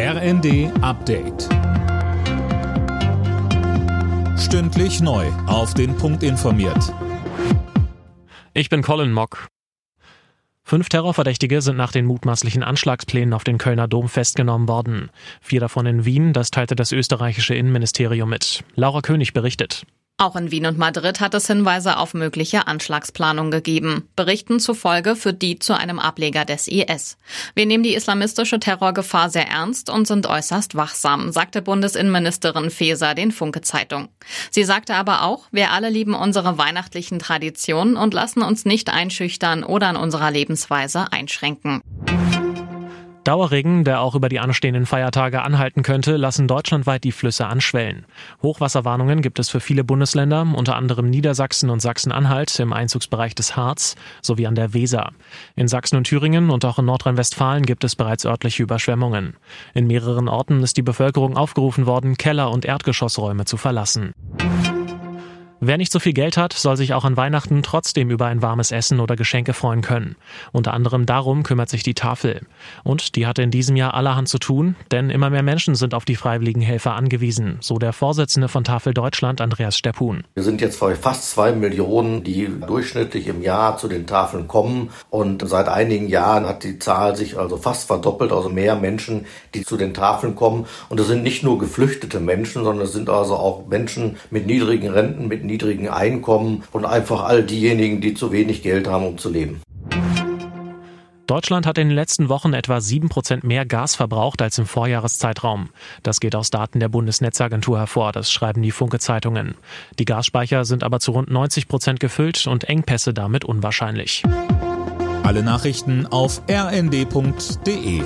RND Update. Stündlich neu. Auf den Punkt informiert. Ich bin Colin Mock. Fünf Terrorverdächtige sind nach den mutmaßlichen Anschlagsplänen auf den Kölner Dom festgenommen worden. Vier davon in Wien, das teilte das österreichische Innenministerium mit. Laura König berichtet. Auch in Wien und Madrid hat es Hinweise auf mögliche Anschlagsplanung gegeben. Berichten zufolge führt die zu einem Ableger des IS. Wir nehmen die islamistische Terrorgefahr sehr ernst und sind äußerst wachsam, sagte Bundesinnenministerin Faeser den Funke Zeitung. Sie sagte aber auch, wir alle lieben unsere weihnachtlichen Traditionen und lassen uns nicht einschüchtern oder an unserer Lebensweise einschränken. Dauerregen, der auch über die anstehenden Feiertage anhalten könnte, lassen deutschlandweit die Flüsse anschwellen. Hochwasserwarnungen gibt es für viele Bundesländer, unter anderem Niedersachsen und Sachsen-Anhalt im Einzugsbereich des Harz sowie an der Weser. In Sachsen und Thüringen und auch in Nordrhein-Westfalen gibt es bereits örtliche Überschwemmungen. In mehreren Orten ist die Bevölkerung aufgerufen worden, Keller- und Erdgeschossräume zu verlassen. Wer nicht so viel Geld hat, soll sich auch an Weihnachten trotzdem über ein warmes Essen oder Geschenke freuen können. Unter anderem darum kümmert sich die Tafel. Und die hatte in diesem Jahr allerhand zu tun, denn immer mehr Menschen sind auf die freiwilligen Helfer angewiesen, so der Vorsitzende von Tafel Deutschland, Andreas Steppun. Wir sind jetzt bei fast zwei Millionen, die durchschnittlich im Jahr zu den Tafeln kommen. Und seit einigen Jahren hat die Zahl sich also fast verdoppelt, also mehr Menschen, die zu den Tafeln kommen. Und das sind nicht nur geflüchtete Menschen, sondern es sind also auch Menschen mit niedrigen Renten, mit niedrigen Einkommen und einfach all diejenigen, die zu wenig Geld haben, um zu leben. Deutschland hat in den letzten Wochen etwa sieben Prozent mehr Gas verbraucht als im Vorjahreszeitraum. Das geht aus Daten der Bundesnetzagentur hervor, das schreiben die Funke-Zeitungen. Die Gasspeicher sind aber zu rund 90 Prozent gefüllt und Engpässe damit unwahrscheinlich. Alle Nachrichten auf rnd.de